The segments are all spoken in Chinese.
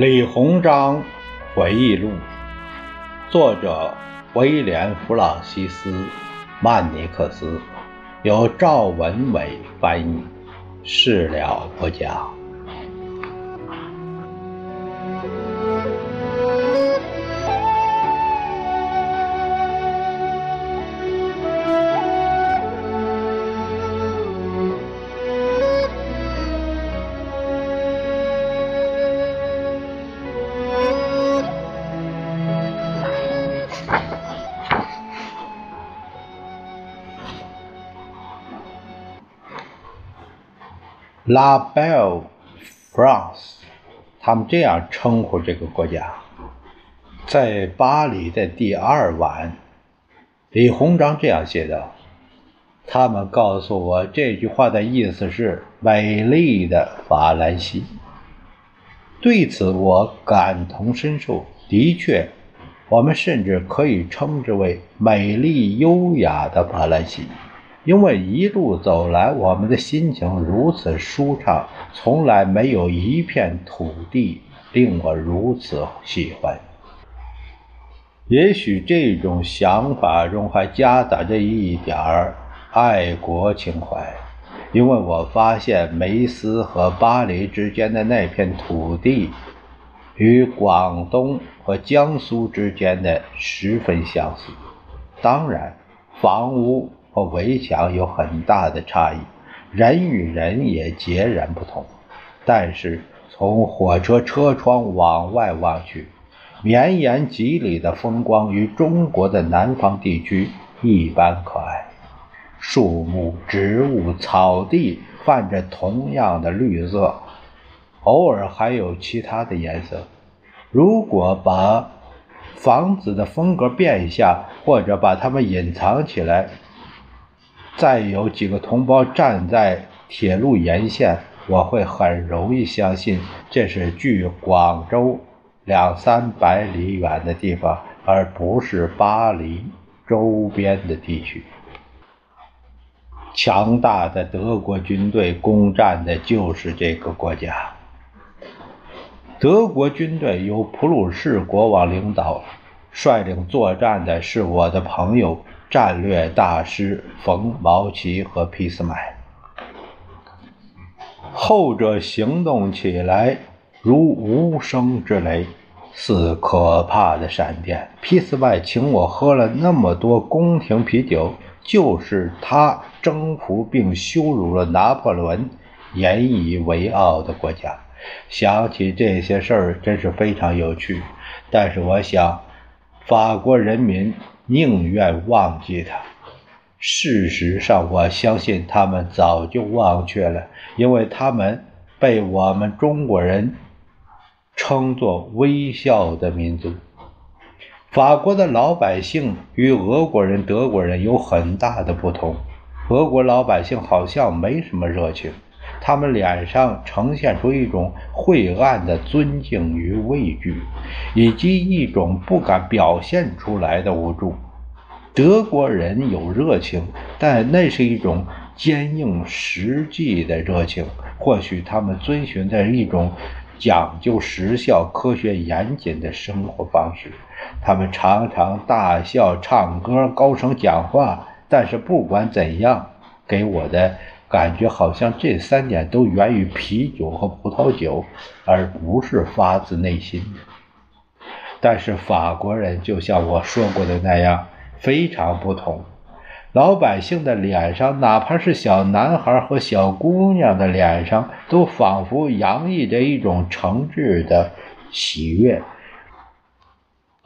李鸿章回忆录，作者威廉·弗朗西斯·曼尼克斯，由赵文伟翻译，事了不讲。La Belle France，他们这样称呼这个国家。在巴黎的第二晚，李鸿章这样写道：“他们告诉我，这句话的意思是‘美丽的法兰西’。对此，我感同身受。的确，我们甚至可以称之为‘美丽优雅的法兰西’。”因为一路走来，我们的心情如此舒畅，从来没有一片土地令我如此喜欢。也许这种想法中还夹杂着一点儿爱国情怀，因为我发现梅斯和巴黎之间的那片土地，与广东和江苏之间的十分相似。当然，房屋。和围墙有很大的差异，人与人也截然不同。但是从火车车窗往外望去，绵延几里的风光与中国的南方地区一般可爱。树木、植物、草地泛着同样的绿色，偶尔还有其他的颜色。如果把房子的风格变一下，或者把它们隐藏起来。再有几个同胞站在铁路沿线，我会很容易相信这是距广州两三百里远的地方，而不是巴黎周边的地区。强大的德国军队攻占的就是这个国家。德国军队由普鲁士国王领导，率领作战的是我的朋友。战略大师冯·毛奇和俾斯麦，后者行动起来如无声之雷，似可怕的闪电。俾斯麦请我喝了那么多宫廷啤酒，就是他征服并羞辱了拿破仑，引以为傲的国家。想起这些事儿，真是非常有趣。但是我想，法国人民。宁愿忘记他。事实上，我相信他们早就忘却了，因为他们被我们中国人称作“微笑的民族”。法国的老百姓与俄国人、德国人有很大的不同。俄国老百姓好像没什么热情，他们脸上呈现出一种晦暗的尊敬与畏惧。以及一种不敢表现出来的无助。德国人有热情，但那是一种坚硬实际的热情。或许他们遵循着一种讲究时效、科学严谨的生活方式。他们常常大笑、唱歌、高声讲话。但是不管怎样，给我的感觉好像这三点都源于啤酒和葡萄酒，而不是发自内心的。但是法国人就像我说过的那样，非常不同。老百姓的脸上，哪怕是小男孩和小姑娘的脸上，都仿佛洋溢着一种诚挚的喜悦，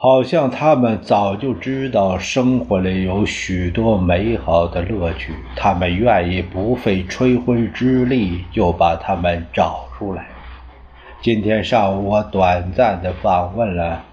好像他们早就知道生活里有许多美好的乐趣，他们愿意不费吹灰之力就把它们找出来。今天上午，我短暂地访问了。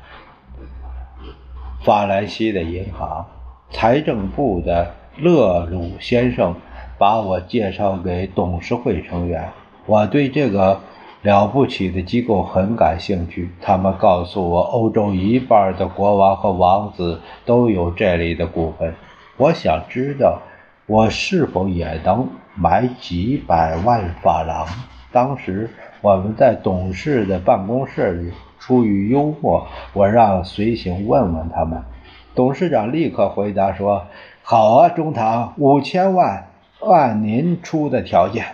法兰西的银行财政部的勒鲁先生把我介绍给董事会成员。我对这个了不起的机构很感兴趣。他们告诉我，欧洲一半的国王和王子都有这里的股份。我想知道，我是否也能买几百万法郎？当时我们在董事的办公室里。出于幽默，我让随行问问他们。董事长立刻回答说：“好啊，中堂，五千万，按您出的条件。”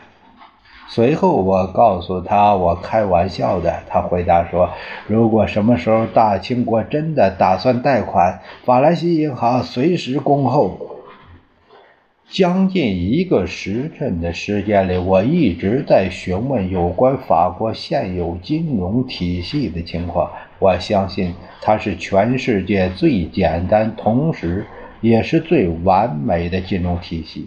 随后我告诉他我开玩笑的，他回答说：“如果什么时候大清国真的打算贷款，法兰西银行随时恭候。”将近一个时辰的时间里，我一直在询问有关法国现有金融体系的情况。我相信它是全世界最简单，同时也是最完美的金融体系。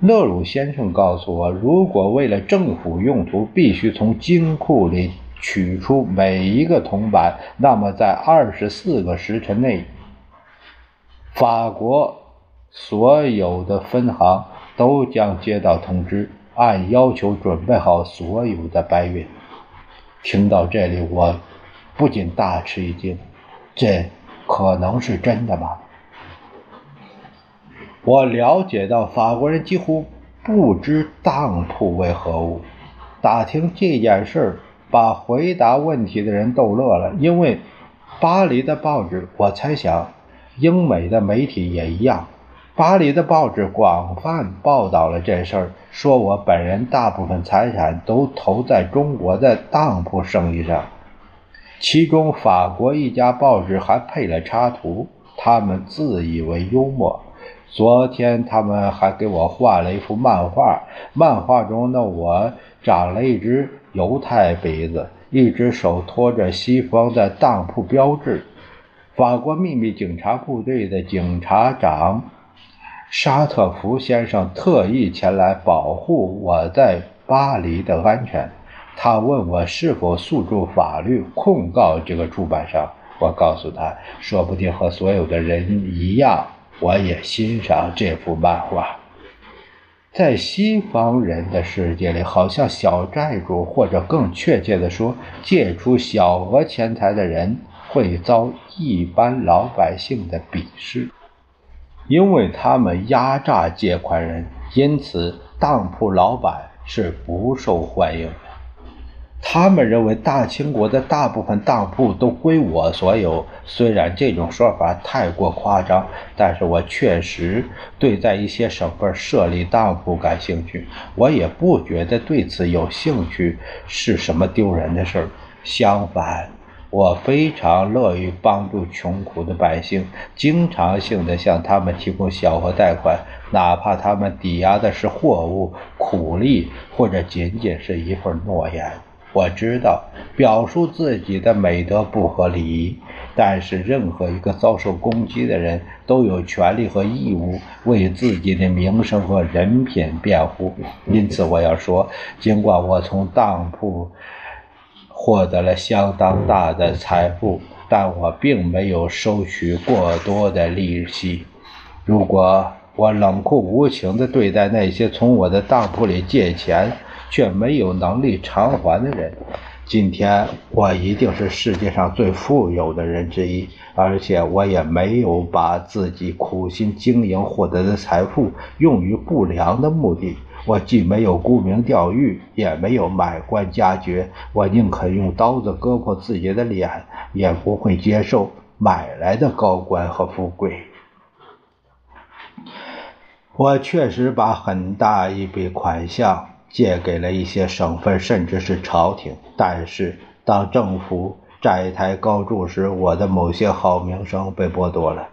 勒鲁先生告诉我，如果为了政府用途必须从金库里取出每一个铜板，那么在二十四个时辰内，法国。所有的分行都将接到通知，按要求准备好所有的白银。听到这里，我不禁大吃一惊：这可能是真的吗？我了解到法国人几乎不知当铺为何物。打听这件事，把回答问题的人逗乐了，因为巴黎的报纸，我猜想英美的媒体也一样。巴黎的报纸广泛报道了这事儿，说我本人大部分财产都投在中国的当铺生意上。其中，法国一家报纸还配了插图，他们自以为幽默。昨天，他们还给我画了一幅漫画，漫画中的我长了一只犹太鼻子，一只手托着西方的当铺标志。法国秘密警察部队的警察长。沙特福先生特意前来保护我在巴黎的安全。他问我是否诉诸法律控告这个出版商。我告诉他，说不定和所有的人一样，我也欣赏这幅漫画。在西方人的世界里，好像小债主，或者更确切的说，借出小额钱财的人，会遭一般老百姓的鄙视。因为他们压榨借款人，因此当铺老板是不受欢迎。他们认为大清国的大部分当铺都归我所有。虽然这种说法太过夸张，但是我确实对在一些省份设立当铺感兴趣。我也不觉得对此有兴趣是什么丢人的事儿。相反。我非常乐于帮助穷苦的百姓，经常性的向他们提供小额贷款，哪怕他们抵押的是货物、苦力，或者仅仅是一份诺言。我知道表述自己的美德不合理，但是任何一个遭受攻击的人都有权利和义务为自己的名声和人品辩护。因此，我要说，尽管我从当铺。获得了相当大的财富，但我并没有收取过多的利息。如果我冷酷无情地对待那些从我的当铺里借钱却没有能力偿还的人，今天我一定是世界上最富有的人之一，而且我也没有把自己苦心经营获得的财富用于不良的目的。我既没有沽名钓誉，也没有买官加爵。我宁可用刀子割破自己的脸，也不会接受买来的高官和富贵。我确实把很大一笔款项借给了一些省份，甚至是朝廷。但是，当政府债台高筑时，我的某些好名声被剥夺了。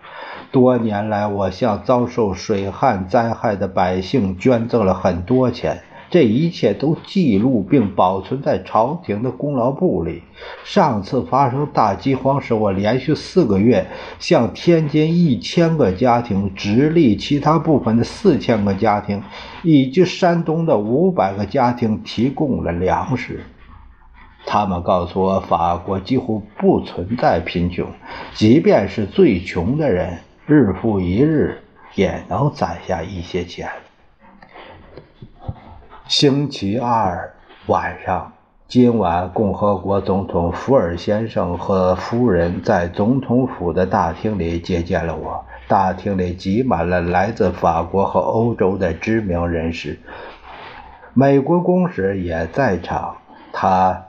多年来，我向遭受水旱灾害的百姓捐赠了很多钱，这一切都记录并保存在朝廷的功劳簿里。上次发生大饥荒时，我连续四个月向天津一千个家庭、直隶其他部分的四千个家庭以及山东的五百个家庭提供了粮食。他们告诉我，法国几乎不存在贫穷，即便是最穷的人。日复一日也能攒下一些钱。星期二晚上，今晚共和国总统福尔先生和夫人在总统府的大厅里接见了我。大厅里挤满了来自法国和欧洲的知名人士，美国公使也在场。他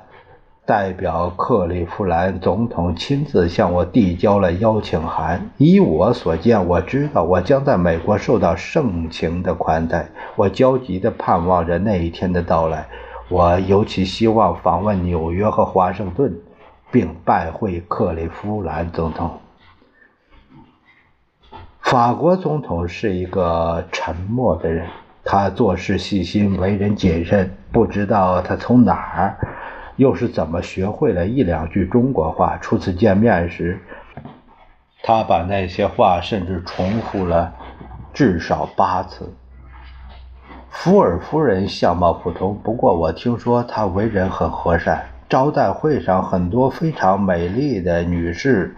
代表克利夫兰总统亲自向我递交了邀请函。依我所见，我知道我将在美国受到盛情的款待。我焦急地盼望着那一天的到来。我尤其希望访问纽约和华盛顿，并拜会克利夫兰总统。法国总统是一个沉默的人，他做事细心，为人谨慎。不知道他从哪儿。又是怎么学会了一两句中国话？初次见面时，他把那些话甚至重复了至少八次。福尔夫人相貌普通，不过我听说她为人很和善。招待会上，很多非常美丽的女士。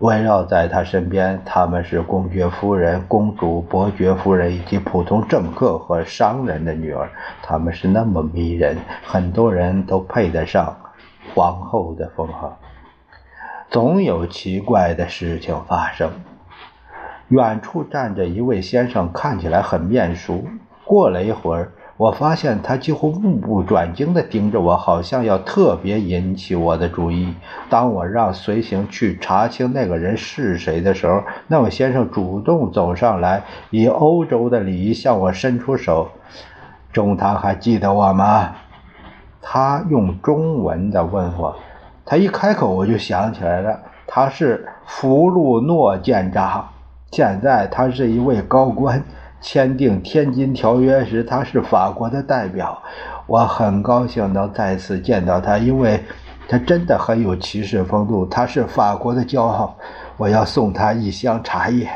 围绕在他身边，他们是公爵夫人、公主、伯爵夫人以及普通政客和商人的女儿。他们是那么迷人，很多人都配得上皇后的封号。总有奇怪的事情发生。远处站着一位先生，看起来很面熟。过了一会儿。我发现他几乎目不转睛地盯着我，好像要特别引起我的注意。当我让随行去查清那个人是谁的时候，那位先生主动走上来，以欧洲的礼仪向我伸出手。中堂还记得我吗？他用中文的问我。他一开口，我就想起来了，他是福禄诺舰长，现在他是一位高官。签订《天津条约》时，他是法国的代表。我很高兴能再次见到他，因为他真的很有骑士风度。他是法国的骄傲。我要送他一箱茶叶。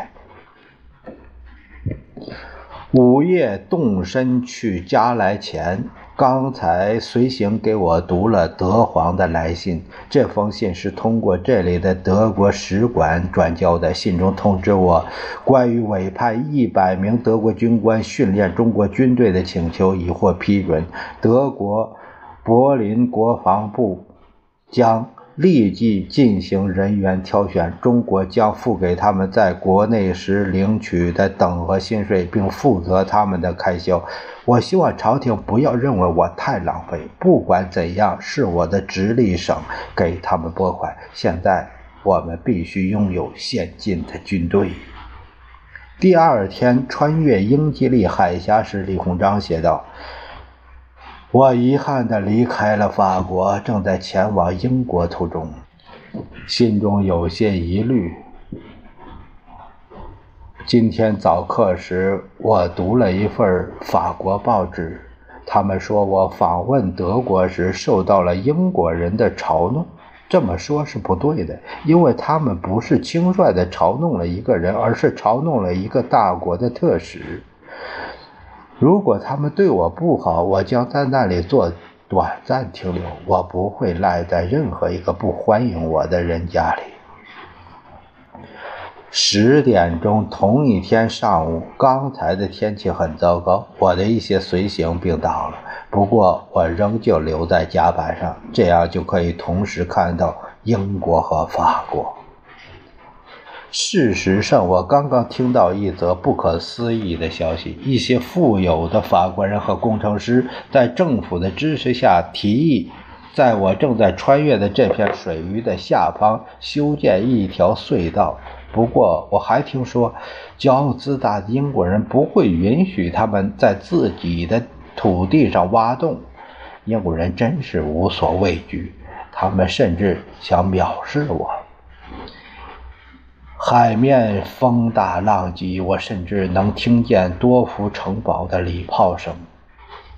午夜动身去加来前。刚才随行给我读了德皇的来信，这封信是通过这里的德国使馆转交的。信中通知我，关于委派一百名德国军官训练中国军队的请求已获批准，德国柏林国防部将。立即进行人员挑选，中国将付给他们在国内时领取的等额薪水，并负责他们的开销。我希望朝廷不要认为我太浪费。不管怎样，是我的直隶省给他们拨款。现在我们必须拥有先进的军队。第二天穿越英吉利海峡时，李鸿章写道。我遗憾地离开了法国，正在前往英国途中，心中有些疑虑。今天早课时，我读了一份法国报纸，他们说我访问德国时受到了英国人的嘲弄。这么说是不对的，因为他们不是轻率地嘲弄了一个人，而是嘲弄了一个大国的特使。如果他们对我不好，我将在那里做短暂停留。我不会赖在任何一个不欢迎我的人家里。十点钟，同一天上午，刚才的天气很糟糕，我的一些随行病倒了。不过，我仍旧留在甲板上，这样就可以同时看到英国和法国。事实上，我刚刚听到一则不可思议的消息：一些富有的法国人和工程师在政府的支持下提议，在我正在穿越的这片水域的下方修建一条隧道。不过，我还听说，骄傲自大的英国人不会允许他们在自己的土地上挖洞。英国人真是无所畏惧，他们甚至想藐视我。海面风大浪急，我甚至能听见多福城堡的礼炮声。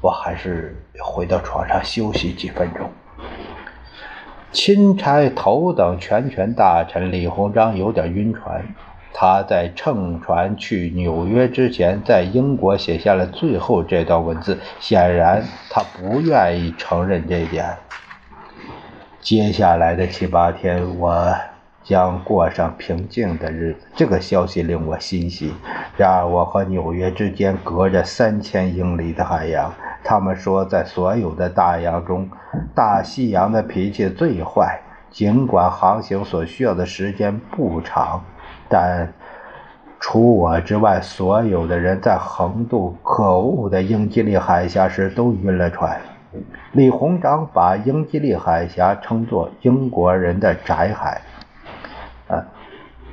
我还是回到床上休息几分钟。钦差头等全权大臣李鸿章有点晕船。他在乘船去纽约之前，在英国写下了最后这段文字。显然，他不愿意承认这点。接下来的七八天，我。将过上平静的日子，这个消息令我欣喜。然而，我和纽约之间隔着三千英里的海洋。他们说，在所有的大洋中，大西洋的脾气最坏。尽管航行所需要的时间不长，但除我之外，所有的人在横渡可恶的英吉利海峡时都晕了船。李鸿章把英吉利海峡称作英国人的窄海。啊，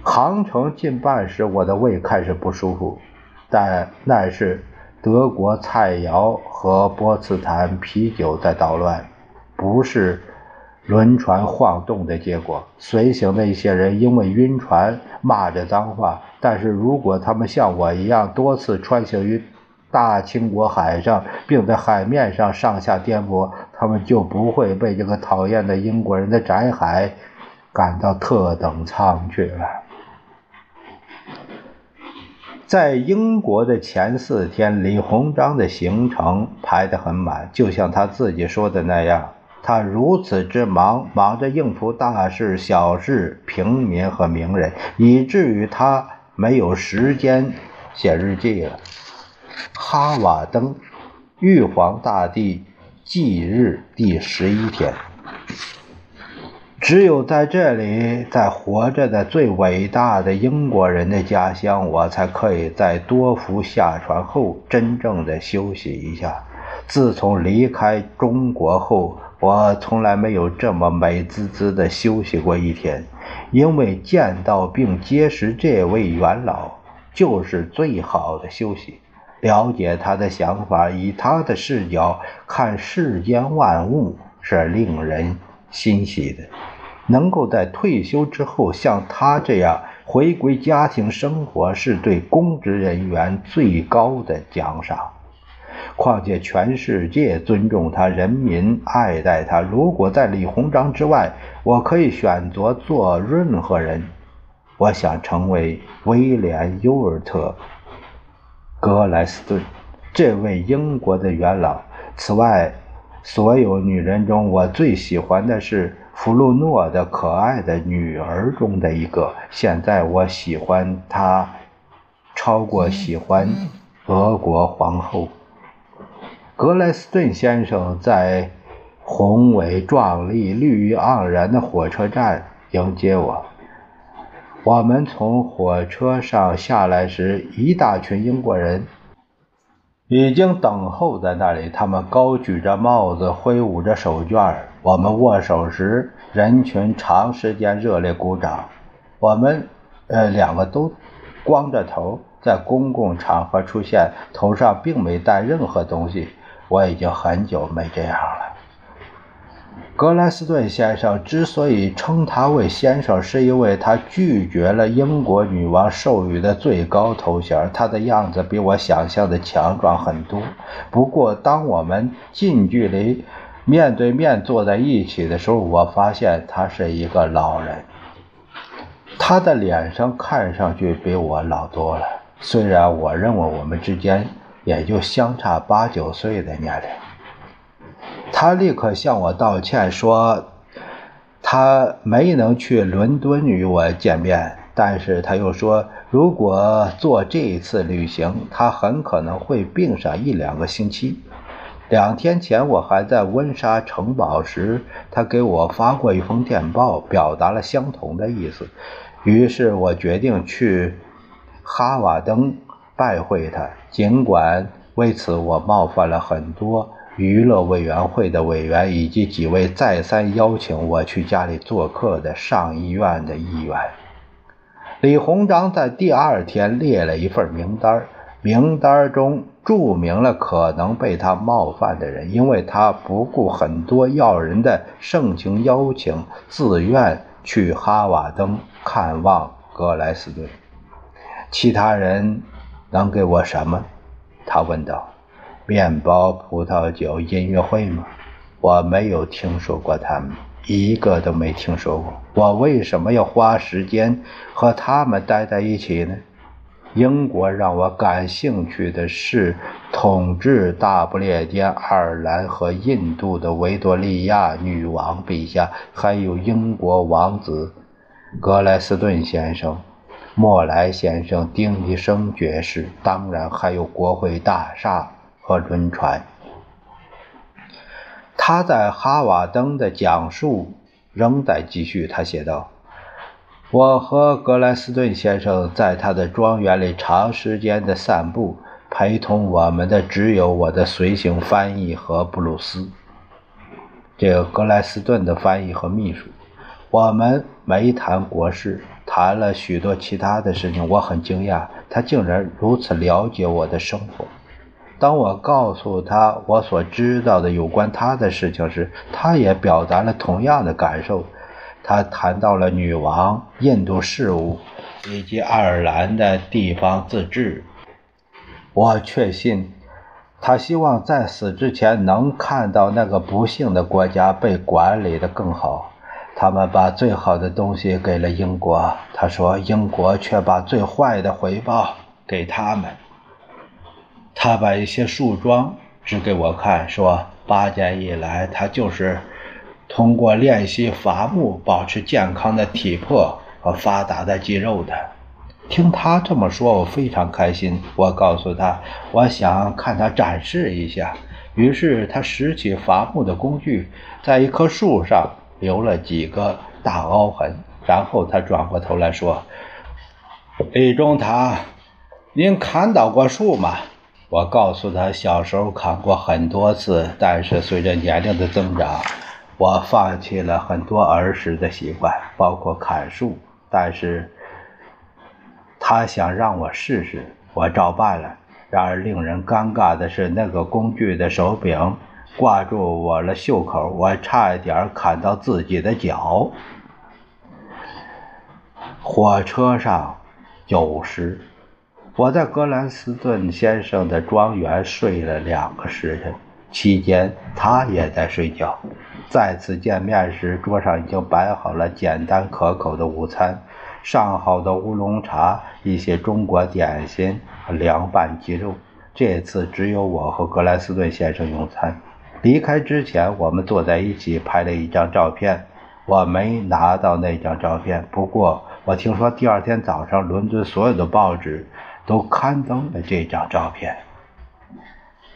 航程近半时，我的胃开始不舒服，但那是德国菜肴和波茨坦啤酒在捣乱，不是轮船晃动的结果。随行的一些人因为晕船骂着脏话，但是如果他们像我一样多次穿行于大清国海上，并在海面上上下颠簸，他们就不会被这个讨厌的英国人的窄海。感到特等舱去了。在英国的前四天，李鸿章的行程排得很满，就像他自己说的那样，他如此之忙，忙着应付大事、小事、平民和名人，以至于他没有时间写日记了。哈瓦登，玉皇大帝忌日第十一天。只有在这里，在活着的最伟大的英国人的家乡，我才可以在多福下船后真正的休息一下。自从离开中国后，我从来没有这么美滋滋的休息过一天，因为见到并结识这位元老就是最好的休息。了解他的想法，以他的视角看世间万物，是令人。欣喜的，能够在退休之后像他这样回归家庭生活，是对公职人员最高的奖赏。况且全世界尊重他，人民爱戴他。如果在李鸿章之外，我可以选择做任何人，我想成为威廉·尤尔特·格莱斯顿这位英国的元老。此外。所有女人中，我最喜欢的是弗洛诺的可爱的女儿中的一个。现在我喜欢她，超过喜欢俄国皇后。格莱斯顿先生在宏伟壮丽、绿意盎然的火车站迎接我。我们从火车上下来时，一大群英国人。已经等候在那里，他们高举着帽子，挥舞着手绢我们握手时，人群长时间热烈鼓掌。我们，呃，两个都光着头，在公共场合出现，头上并没戴任何东西。我已经很久没这样了。格莱斯顿先生之所以称他为先生，是因为他拒绝了英国女王授予的最高头衔。他的样子比我想象的强壮很多。不过，当我们近距离面对面坐在一起的时候，我发现他是一个老人。他的脸上看上去比我老多了，虽然我认为我们之间也就相差八九岁的年龄。他立刻向我道歉，说他没能去伦敦与我见面。但是他又说，如果做这一次旅行，他很可能会病上一两个星期。两天前我还在温莎城堡时，他给我发过一封电报，表达了相同的意思。于是我决定去哈瓦登拜会他，尽管为此我冒犯了很多。娱乐委员会的委员以及几位再三邀请我去家里做客的上议院的议员，李鸿章在第二天列了一份名单，名单中注明了可能被他冒犯的人，因为他不顾很多要人的盛情邀请，自愿去哈瓦登看望格莱斯顿。其他人能给我什么？他问道。面包、葡萄酒、音乐会吗？我没有听说过他们，一个都没听说过。我为什么要花时间和他们待在一起呢？英国让我感兴趣的是统治大不列颠、爱尔兰和印度的维多利亚女王陛下，还有英国王子格莱斯顿先生、莫莱先生、丁医生爵士，当然还有国会大厦。和轮船。他在哈瓦登的讲述仍在继续。他写道：“我和格莱斯顿先生在他的庄园里长时间的散步，陪同我们的只有我的随行翻译和布鲁斯。这个格莱斯顿的翻译和秘书。我们没谈国事，谈了许多其他的事情。我很惊讶，他竟然如此了解我的生活。当我告诉他我所知道的有关他的事情时，他也表达了同样的感受。他谈到了女王、印度事务以及爱尔兰的地方自治。我确信，他希望在死之前能看到那个不幸的国家被管理得更好。他们把最好的东西给了英国，他说，英国却把最坏的回报给他们。他把一些树桩指给我看，说：“八年以来，他就是通过练习伐木保持健康的体魄和发达的肌肉的。”听他这么说，我非常开心。我告诉他，我想看他展示一下。于是他拾起伐木的工具，在一棵树上留了几个大凹痕。然后他转过头来说：“李中堂，您砍倒过树吗？”我告诉他，小时候砍过很多次，但是随着年龄的增长，我放弃了很多儿时的习惯，包括砍树。但是，他想让我试试，我照办了。然而，令人尴尬的是，那个工具的手柄挂住我的袖口，我差一点砍到自己的脚。火车上，有时。我在格兰斯顿先生的庄园睡了两个时辰，期间他也在睡觉。再次见面时，桌上已经摆好了简单可口的午餐，上好的乌龙茶，一些中国点心和凉拌鸡肉。这次只有我和格兰斯顿先生用餐。离开之前，我们坐在一起拍了一张照片。我没拿到那张照片，不过我听说第二天早上伦敦所有的报纸。都刊登了这张照片。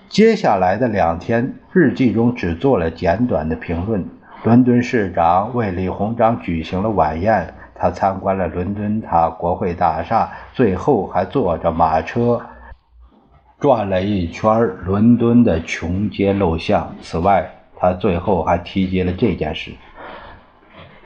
接下来的两天，日记中只做了简短的评论。伦敦市长为李鸿章举行了晚宴，他参观了伦敦塔国会大厦，最后还坐着马车转了一圈伦敦的穷街陋巷。此外，他最后还提及了这件事。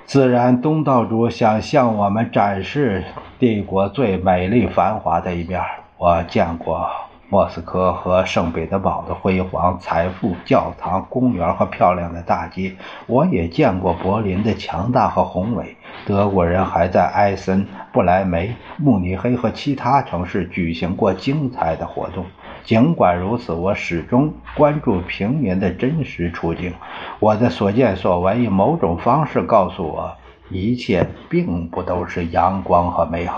自然，东道主想向我们展示帝国最美丽繁华的一面。我见过莫斯科和圣彼得堡的辉煌、财富、教堂、公园和漂亮的大街。我也见过柏林的强大和宏伟。德国人还在埃森、不莱梅、慕尼黑和其他城市举行过精彩的活动。尽管如此，我始终关注平民的真实处境。我的所见所闻以某种方式告诉我，一切并不都是阳光和美好。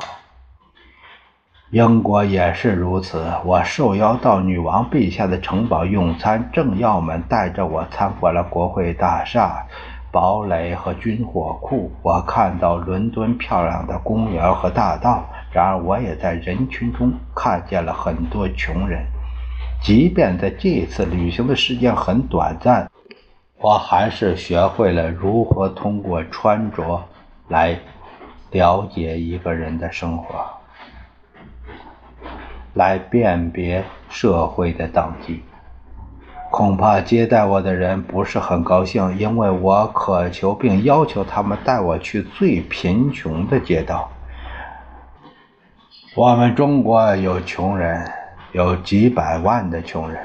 英国也是如此。我受邀到女王陛下的城堡用餐，政要们带着我参观了国会大厦、堡垒和军火库。我看到伦敦漂亮的公园和大道。然而，我也在人群中看见了很多穷人。即便在这次旅行的时间很短暂，我还是学会了如何通过穿着来了解一个人的生活，来辨别社会的等级。恐怕接待我的人不是很高兴，因为我渴求并要求他们带我去最贫穷的街道。我们中国有穷人。有几百万的穷人，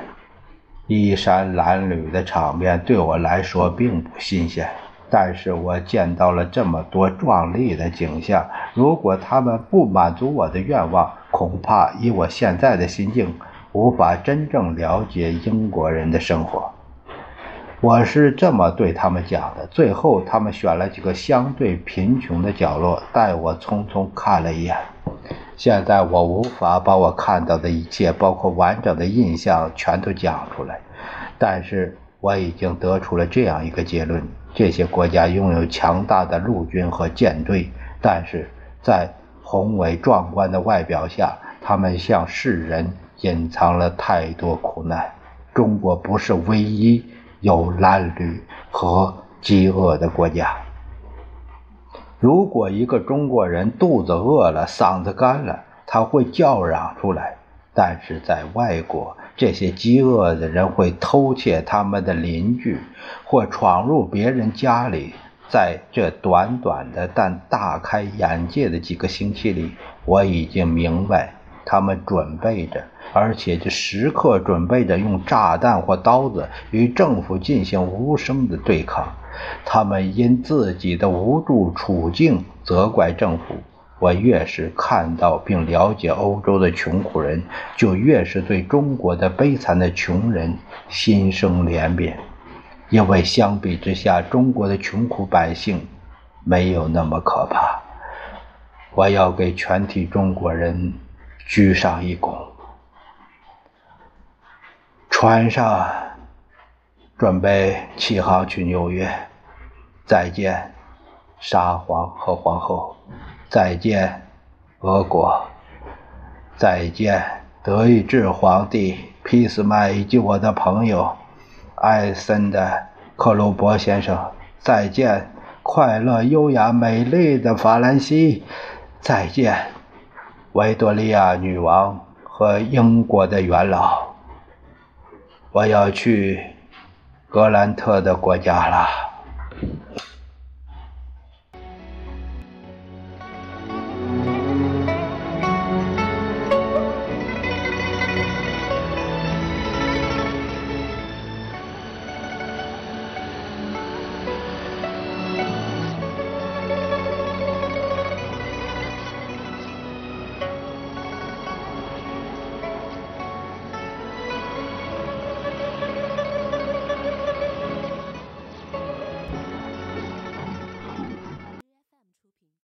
衣衫褴褛的场面对我来说并不新鲜。但是我见到了这么多壮丽的景象，如果他们不满足我的愿望，恐怕以我现在的心境，无法真正了解英国人的生活。我是这么对他们讲的。最后，他们选了几个相对贫穷的角落，带我匆匆看了一眼。现在我无法把我看到的一切，包括完整的印象，全都讲出来。但是我已经得出了这样一个结论：这些国家拥有强大的陆军和舰队，但是在宏伟壮观的外表下，他们向世人隐藏了太多苦难。中国不是唯一有蓝旅和饥饿的国家。如果一个中国人肚子饿了、嗓子干了，他会叫嚷出来；但是在外国，这些饥饿的人会偷窃他们的邻居，或闯入别人家里。在这短短的但大开眼界的几个星期里，我已经明白，他们准备着，而且就时刻准备着用炸弹或刀子与政府进行无声的对抗。他们因自己的无助处境责怪政府。我越是看到并了解欧洲的穷苦人，就越是对中国的悲惨的穷人心生怜悯。因为相比之下，中国的穷苦百姓没有那么可怕。我要给全体中国人鞠上一躬。船上准备起航去纽约，再见，沙皇和皇后，再见，俄国，再见，德意志皇帝俾斯麦以及我的朋友。艾森的克鲁伯先生，再见！快乐、优雅、美丽的法兰西，再见！维多利亚女王和英国的元老，我要去格兰特的国家了。